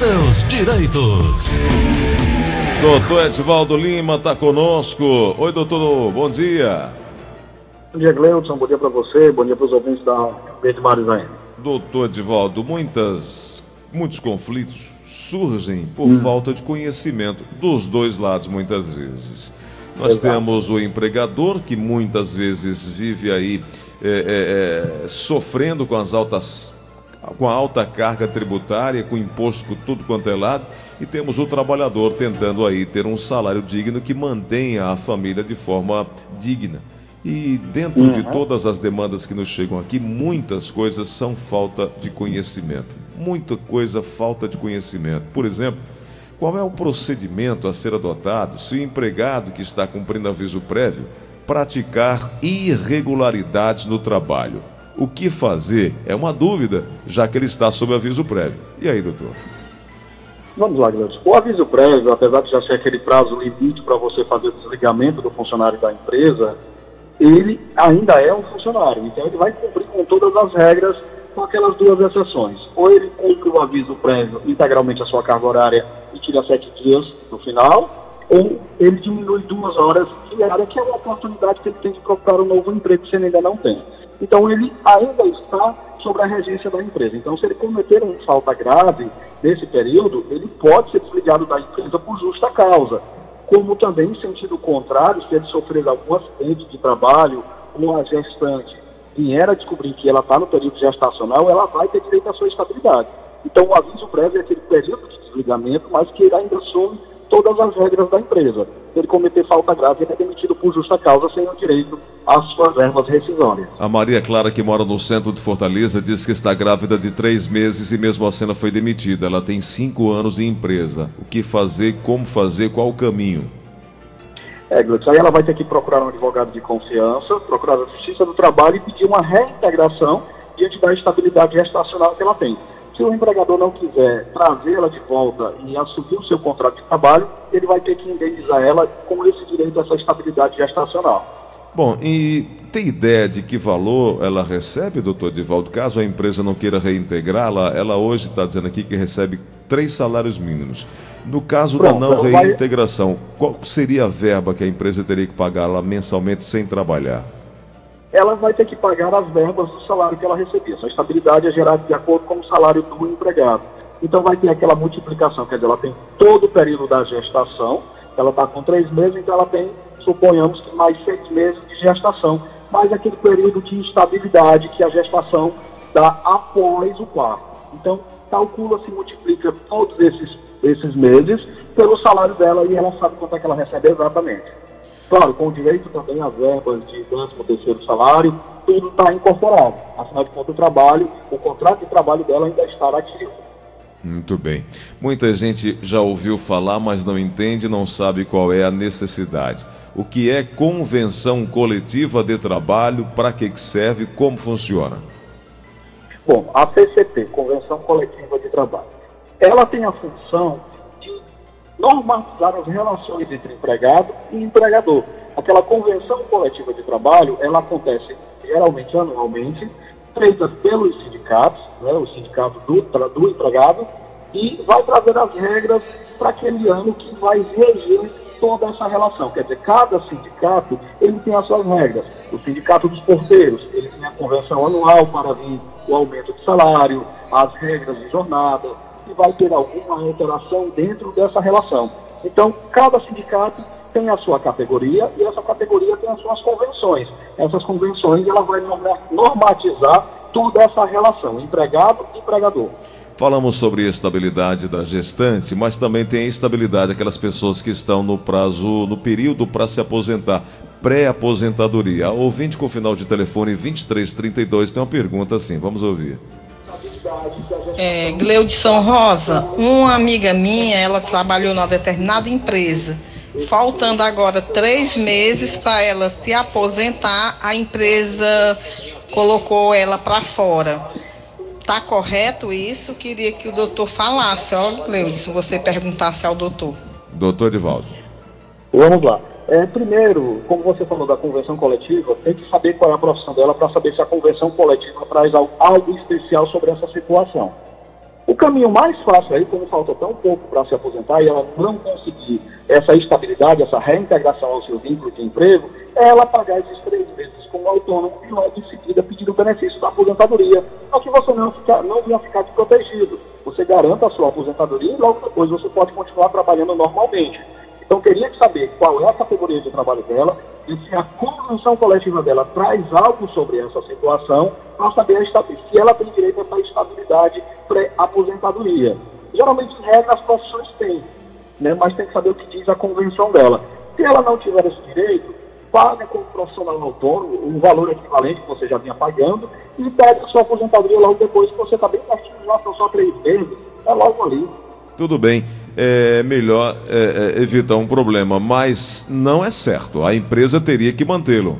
seus direitos. Doutor Edvaldo Lima está conosco. Oi, doutor, bom dia. Bom dia, Gleudson. Bom dia para você. Bom dia para os ouvintes da Verde Marizanha. Doutor Edvaldo, muitas, muitos conflitos surgem por hum. falta de conhecimento dos dois lados, muitas vezes. Nós Exato. temos o empregador que muitas vezes vive aí é, é, é, sofrendo com as altas com a alta carga tributária, com imposto com tudo quanto é lado, e temos o trabalhador tentando aí ter um salário digno que mantenha a família de forma digna. E dentro uhum. de todas as demandas que nos chegam aqui, muitas coisas são falta de conhecimento. Muita coisa falta de conhecimento. Por exemplo, qual é o procedimento a ser adotado se o empregado que está cumprindo aviso prévio praticar irregularidades no trabalho? O que fazer é uma dúvida, já que ele está sob aviso prévio. E aí, doutor? Vamos lá, Gleudson. O aviso prévio, apesar de já ser aquele prazo limite para você fazer o desligamento do funcionário da empresa, ele ainda é um funcionário. Então, ele vai cumprir com todas as regras, com aquelas duas exceções. Ou ele cumpre o aviso prévio integralmente a sua carga horária e tira sete dias no final, ou ele diminui duas horas diárias, que é uma oportunidade que ele tem de procurar um novo emprego se ele ainda não tem. Então, ele ainda está sobre a regência da empresa. Então, se ele cometer uma falta grave nesse período, ele pode ser desligado da empresa por justa causa como também em sentido contrário, se ele sofrer algum acidente de trabalho, uma gestante vier a descobrir que ela está no período gestacional, ela vai ter direito à sua estabilidade. Então, o aviso prévio é aquele período de desligamento, mas que ele ainda assume todas as regras da empresa. Se ele cometer falta grave, ele é demitido por justa causa, sem o direito às suas verbas rescisórias. A Maria Clara, que mora no centro de Fortaleza, diz que está grávida de três meses e mesmo assim ela foi demitida. Ela tem cinco anos em empresa. O que fazer, como fazer, qual o caminho? É, Glutz, aí ela vai ter que procurar um advogado de confiança, procurar a Justiça do Trabalho e pedir uma reintegração diante da estabilidade gestacional que ela tem. Se o empregador não quiser trazê-la de volta e assumir o seu contrato de trabalho, ele vai ter que indenizar ela com esse direito a essa estabilidade gestacional. Bom, e tem ideia de que valor ela recebe, doutor Divaldo? Caso a empresa não queira reintegrá-la, ela hoje está dizendo aqui que recebe três salários mínimos. No caso Pronto, da não reintegração, vai... qual seria a verba que a empresa teria que pagar lá mensalmente sem trabalhar? Ela vai ter que pagar as verbas do salário que ela recebia. Essa estabilidade é gerada de acordo com o salário do empregado. Então vai ter aquela multiplicação, quer dizer, ela tem todo o período da gestação, ela está com três meses, então ela tem, suponhamos que mais seis meses de gestação, mais aquele período de instabilidade que a gestação dá após o parto. Então, calcula-se, multiplica todos esses, esses meses pelo salário dela e ela sabe quanto é que ela recebe exatamente. Claro, com direito também às verbas de décimo terceiro salário, tudo está incorporado. Afinal de contas, o trabalho, o contrato de trabalho dela ainda está ativo. Muito bem. Muita gente já ouviu falar, mas não entende, não sabe qual é a necessidade. O que é convenção coletiva de trabalho, para que serve, como funciona? Bom, a CCT, Convenção Coletiva de Trabalho, ela tem a função normatizar as relações entre empregado e empregador. Aquela convenção coletiva de trabalho, ela acontece geralmente anualmente, feita pelos sindicatos, né, o sindicato do, do empregado, e vai trazer as regras para aquele ano que vai reger toda essa relação. Quer dizer, cada sindicato ele tem as suas regras. O sindicato dos porteiros, ele tem a convenção anual para vir o aumento de salário, as regras de jornada, se vai ter alguma alteração dentro dessa relação. Então, cada sindicato tem a sua categoria e essa categoria tem as suas convenções. Essas convenções ela vai normatizar toda essa relação, empregado e empregador. Falamos sobre a estabilidade da gestante, mas também tem a estabilidade aquelas pessoas que estão no prazo, no período para se aposentar, pré-aposentadoria. Ouvinte com final de telefone 2332 tem uma pergunta assim, vamos ouvir. É, Gleudson Rosa, uma amiga minha, ela trabalhou numa determinada empresa. Faltando agora três meses para ela se aposentar, a empresa colocou ela para fora. Tá correto isso? Queria que o doutor falasse, ó, Gleudson, você perguntasse ao doutor. Doutor Edivaldo. Vamos lá. É, primeiro, como você falou da convenção coletiva, tem que saber qual é a profissão dela para saber se a convenção coletiva traz algo especial sobre essa situação. O caminho mais fácil aí, como falta tão pouco para se aposentar e ela não conseguir essa estabilidade, essa reintegração ao seu vínculo de emprego, é ela pagar esses três meses como autônomo e logo em seguida pedir o benefício da aposentadoria, para que você não, ficar, não venha ficar desprotegido. Você garanta a sua aposentadoria e logo depois você pode continuar trabalhando normalmente. Então, queria saber qual é a categoria de trabalho dela se a convenção coletiva dela traz algo sobre essa situação para saber se ela tem direito a essa estabilidade pré-aposentadoria. Geralmente, regra, as profissões têm, né, mas tem que saber o que diz a convenção dela. Se ela não tiver esse direito, paga como profissional autônomo um valor equivalente que você já vinha pagando e pede a sua aposentadoria logo depois que você está bem pertinho, já são só três meses, é logo ali tudo bem, é melhor é, é, evitar um problema, mas não é certo. A empresa teria que mantê-lo.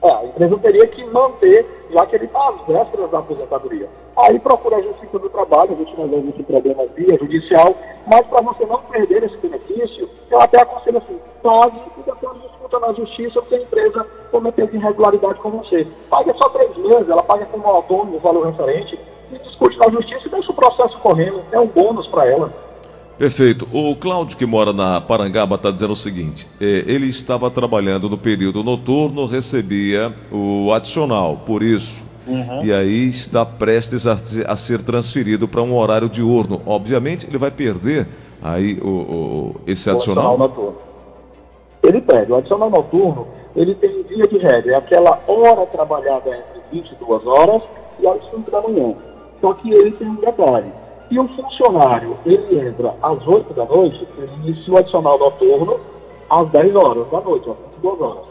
É, a empresa teria que manter, já que ele está às vésperas da aposentadoria. Aí procura a Justiça do Trabalho, a gente resolve esse problema via judicial, mas para você não perder esse benefício, eu até aconselho assim, pague e depois discuta na Justiça se a empresa cometeu irregularidade com você. Pague só três meses, ela paga como autônomo o valor referente, e discute na justiça e deixa o processo correndo. É um bônus para ela. Perfeito. O Cláudio, que mora na Parangaba, está dizendo o seguinte: é, ele estava trabalhando no período noturno, recebia o adicional, por isso. Uhum. E aí está prestes a, a ser transferido para um horário diurno. Obviamente, ele vai perder aí o, o esse adicional. O adicional noturno. Ele perde. O adicional noturno, ele tem via de regra, é aquela hora trabalhada entre 22 horas e 5 da manhã. Só que ele tem um detalhe. Se um funcionário ele entra às 8 da noite, ele inicia o adicional noturno às 10 horas da noite, às 22 horas.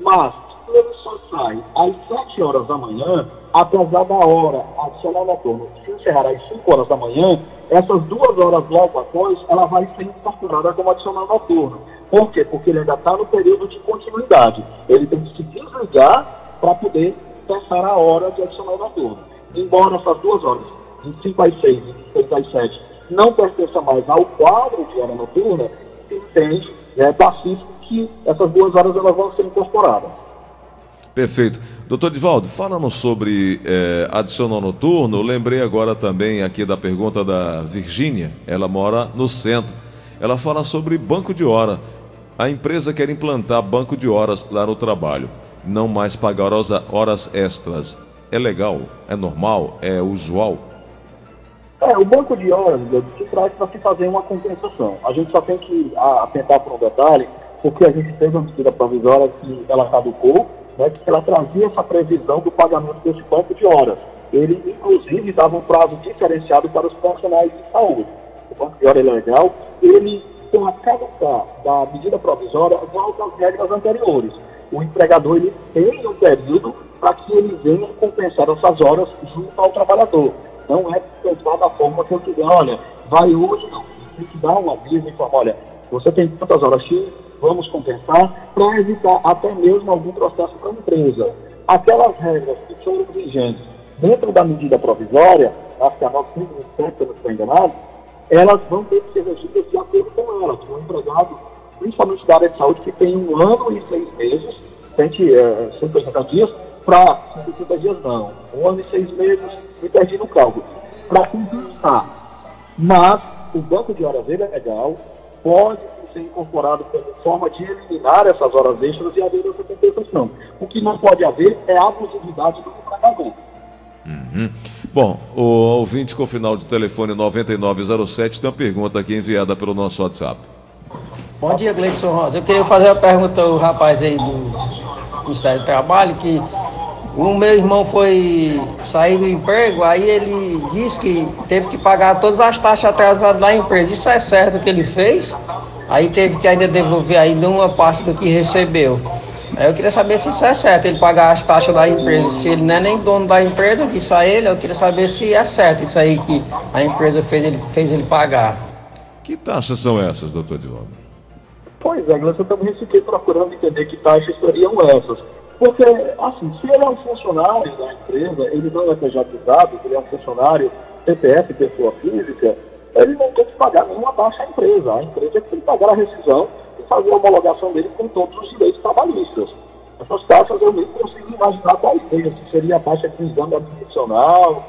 Mas, se ele só sai às 7 horas da manhã, apesar da hora adicional noturno se encerrar às 5 horas da manhã, essas duas horas logo após, ela vai ser incorporada como adicional noturno. Por quê? Porque ele ainda está no período de continuidade. Ele tem que se desligar para poder cessar a hora de adicional noturno embora essas duas horas, de 5 às 6 e de 6 às 7, não pertença mais ao quadro de hora noturna, entende, é pacífico que essas duas horas elas vão ser incorporadas. Perfeito. Doutor Divaldo, falando sobre é, adicional noturno, lembrei agora também aqui da pergunta da Virgínia, ela mora no centro. Ela fala sobre banco de hora. A empresa quer implantar banco de horas lá no trabalho, não mais pagar horas extras é legal, é normal, é usual? É, o banco de horas se traz para se fazer uma compensação. A gente só tem que atentar por um detalhe, porque a gente fez uma medida provisória que ela caducou, né, que ela trazia essa previsão do pagamento desse banco de horas. Ele, inclusive, dava um prazo diferenciado para os profissionais de saúde. O banco de horas é legal, ele, com a caducar da medida provisória, volta às regras anteriores. O empregador ele tem um período para que ele venha compensar essas horas junto ao trabalhador. Não é compensar da forma que eu quiser, olha, vai hoje, não. Tem que dar um aviso e falar, olha, você tem tantas horas X, vamos compensar, para evitar até mesmo algum processo para a empresa. Aquelas regras que são vigentes dentro da medida provisória, acho que a 927, se não estou enganado, elas vão ter que ser regidas de acordo com elas. Um empregado, principalmente da área de saúde, que tem um ano e seis meses, 180 dias, para 160 dias não, um ano e seis meses, me perdi no cálculo, para compensar. Mas o banco de horas ele é legal, pode ser incorporado como forma de eliminar essas horas extras e haver essa compensação. O que não pode haver é a abusividade do empregador. Uhum. Bom, o ouvinte com o final de telefone 9907 tem uma pergunta aqui enviada pelo nosso WhatsApp. Bom dia, Gleison Rosa. Eu queria fazer uma pergunta ao rapaz aí do Ministério do Trabalho, que o meu irmão foi sair do emprego, aí ele disse que teve que pagar todas as taxas atrasadas da empresa. Isso é certo que ele fez? Aí teve que ainda devolver ainda uma parte do que recebeu. Aí eu queria saber se isso é certo, ele pagar as taxas da empresa. Se ele não é nem dono da empresa, que sai ele, eu queria saber se é certo isso aí que a empresa fez ele, fez ele pagar. Que taxas são essas, doutor Divaldo? Pois é, eu também fiquei procurando entender que taxas seriam essas. Porque, assim, se ele é um funcionário da empresa, ele não é pejatizado, ele é um funcionário CPF, pessoa física, ele não tem que pagar nenhuma taxa à empresa. A empresa tem que pagar a rescisão e fazer a homologação dele com todos os direitos trabalhistas. Essas taxas eu nem consigo imaginar quais seriam, se seria a taxa de exame admissional,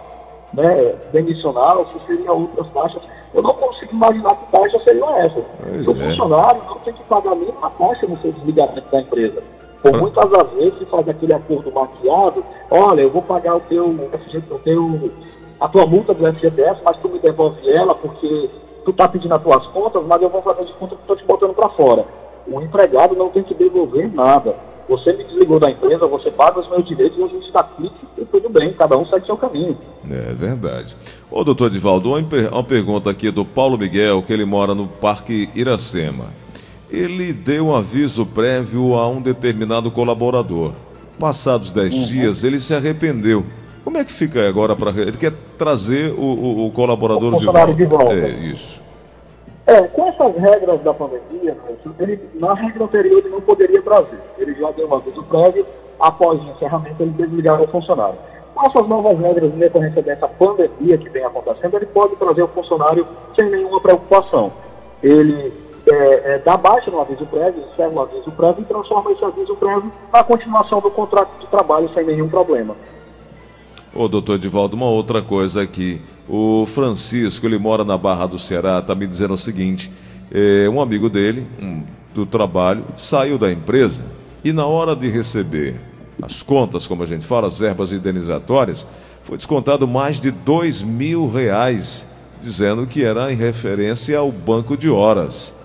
né, demissional, se seriam outras taxas. Eu não consigo imaginar que taxas seriam essas. Pois o é. funcionário não tem que pagar nenhuma taxa no seu desligamento da empresa. Por Ah. muitas das vezes se faz aquele acordo maquiado, olha, eu vou pagar o teu, o teu a tua multa do FGTS, mas tu me devolve ela porque tu tá pedindo as tuas contas, mas eu vou fazer de conta que estou te botando para fora. O empregado não tem que devolver nada. Você me desligou da empresa, você paga os meus direitos e a gente está aqui e tudo bem, cada um segue seu caminho. É verdade. Ô, doutor Divaldo, uma, per- uma pergunta aqui do Paulo Miguel, que ele mora no Parque Iracema. Ele deu um aviso prévio a um determinado colaborador. Passados 10 Uhum. dias, ele se arrependeu. Como é que fica agora para. Ele quer trazer o, o- o colaborador O de volta. de volta. É, isso. É, com essas regras da pandemia, ele, na regra anterior ele não poderia trazer. Ele já deu um aviso prévio, após o encerramento ele desligar o funcionário. Com essas novas regras em decorrência dessa pandemia que vem acontecendo, ele pode trazer o funcionário sem nenhuma preocupação. Ele é, é, dá baixa no aviso prévio, encerra o aviso prévio e transforma esse aviso prévio na continuação do contrato de trabalho sem nenhum problema. Ô, doutor Divaldo, uma outra coisa aqui. O Francisco, ele mora na Barra do Ceará, tá me dizendo o seguinte: é, um amigo dele, um, do trabalho, saiu da empresa e na hora de receber as contas, como a gente fala, as verbas indenizatórias, foi descontado mais de dois mil reais, dizendo que era em referência ao banco de horas.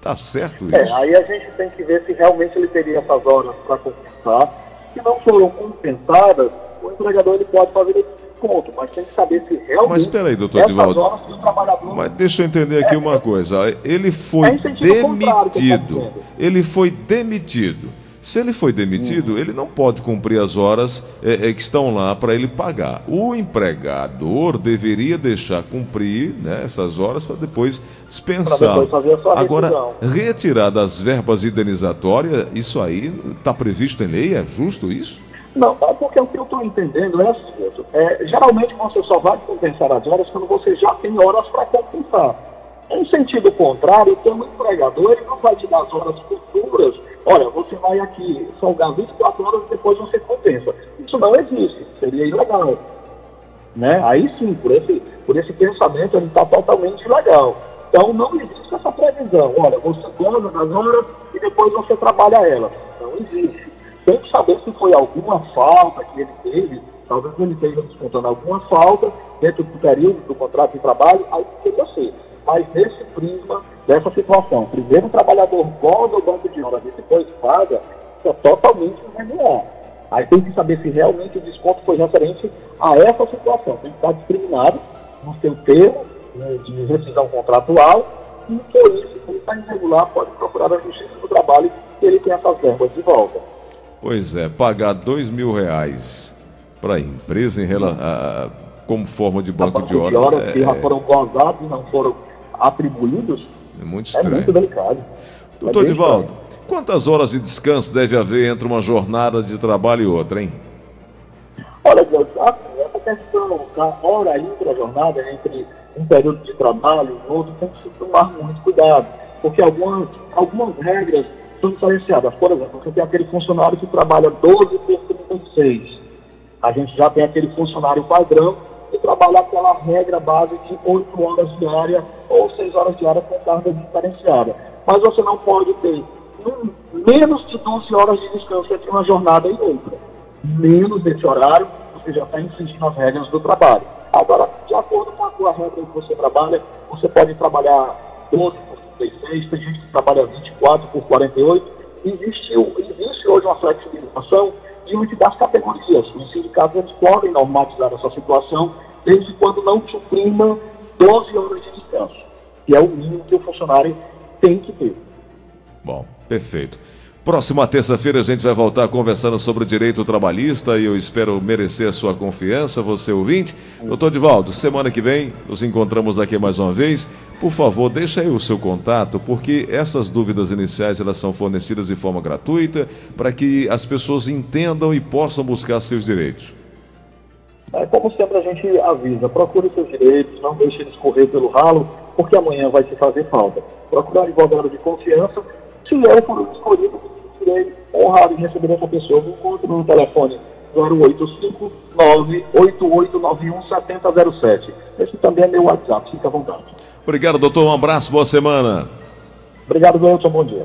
Tá certo É, isso? aí a gente tem que ver se realmente ele teria essas horas para compensar. Se não foram compensadas, o empregador ele pode fazer esse desconto, mas tem que saber se realmente Mas espera aí, doutor Divaldo. trabalhador... Mas deixa eu entender aqui uma coisa. Ele foi É eu tô demitido. Ele foi demitido. Se ele foi demitido, ele não pode cumprir as horas é, é, que estão lá para ele pagar. O empregador deveria deixar cumprir né, essas horas para depois dispensar. Depois fazer a sua Agora, retirar das verbas indenizatórias, isso aí está previsto em lei? É justo isso? Não, é porque o que eu estou entendendo é assim, é, geralmente você só vai compensar as horas quando você já tem horas para compensar. Em sentido contrário, então o empregador ele não vai te dar as horas futuras. Olha, você vai aqui folgar 24 horas e depois você compensa. Isso não existe, seria ilegal. Né? Aí sim, por esse, por esse pensamento, ele está totalmente ilegal. Então não existe essa previsão. Olha, você goza das horas e depois você trabalha elas. Não existe. Tem que saber se foi alguma falta que ele teve, talvez ele esteja descontando alguma falta dentro do período do contrato de trabalho, aí poderia ser. Mas nesse prisma dessa situação, primeiro o trabalhador goza o banco de horas e depois paga, isso é totalmente irregular. Aí tem que saber se realmente o desconto foi referente a essa situação. Tem que estar discriminado no seu termo né, de rescisão contratual e por isso, se ele está irregular, pode procurar a Justiça do Trabalho e ele tem essas verbas de volta. Pois é, pagar dois mil reais para a empresa em rela- a- a- como forma de banco de horas, horas que já é, foram gozados não foram atribuídos, é muito é estranho. muito delicado. Doutor É Divaldo, estranho. quantas horas de descanso deve haver entre uma jornada de trabalho e outra, hein? Olha, Deus, essa questão da hora intra-jornada entre um período de trabalho e outro tem que se tomar muito cuidado, porque algumas, algumas regras são diferenciadas. Por exemplo, você tem aquele funcionário que trabalha 12 por 36. A gente já tem aquele funcionário padrão que trabalha aquela regra base de 8 horas diárias ou 6 horas diárias com carga diferenciada. Mas você não pode ter hum, menos de 12 horas de descanso entre uma jornada e outra menos desse horário, você já está infringindo as regras do trabalho. Agora, de acordo com a regra que você trabalha, você pode trabalhar 12 por 36, tem gente que trabalha 24 por 48. Existe, existe hoje uma flexibilização diante das categorias. Os sindicatos podem normatizar essa situação desde quando não suprima 12 horas de descanso, que é o mínimo que o funcionário tem que ter. Bom, perfeito. Próxima terça-feira a gente vai voltar conversando sobre o direito trabalhista e eu espero merecer a sua confiança, você ouvinte. Doutor Divaldo, semana que vem nos encontramos aqui mais uma vez. Por favor, deixa aí o seu contato, porque essas dúvidas iniciais elas são fornecidas de forma gratuita para que as pessoas entendam e possam buscar seus direitos. É, como sempre a gente avisa, procure seus direitos, não deixe eles correr pelo ralo, porque amanhã vai te fazer falta. Procure um advogado de confiança. Se eu for escolhido, serei honrado em receber essa pessoa. Me encontre no telefone 085 98891 7007. Esse também é meu WhatsApp, fica à vontade. Obrigado, doutor. Um abraço, boa semana. Obrigado, Gleison. Bom dia.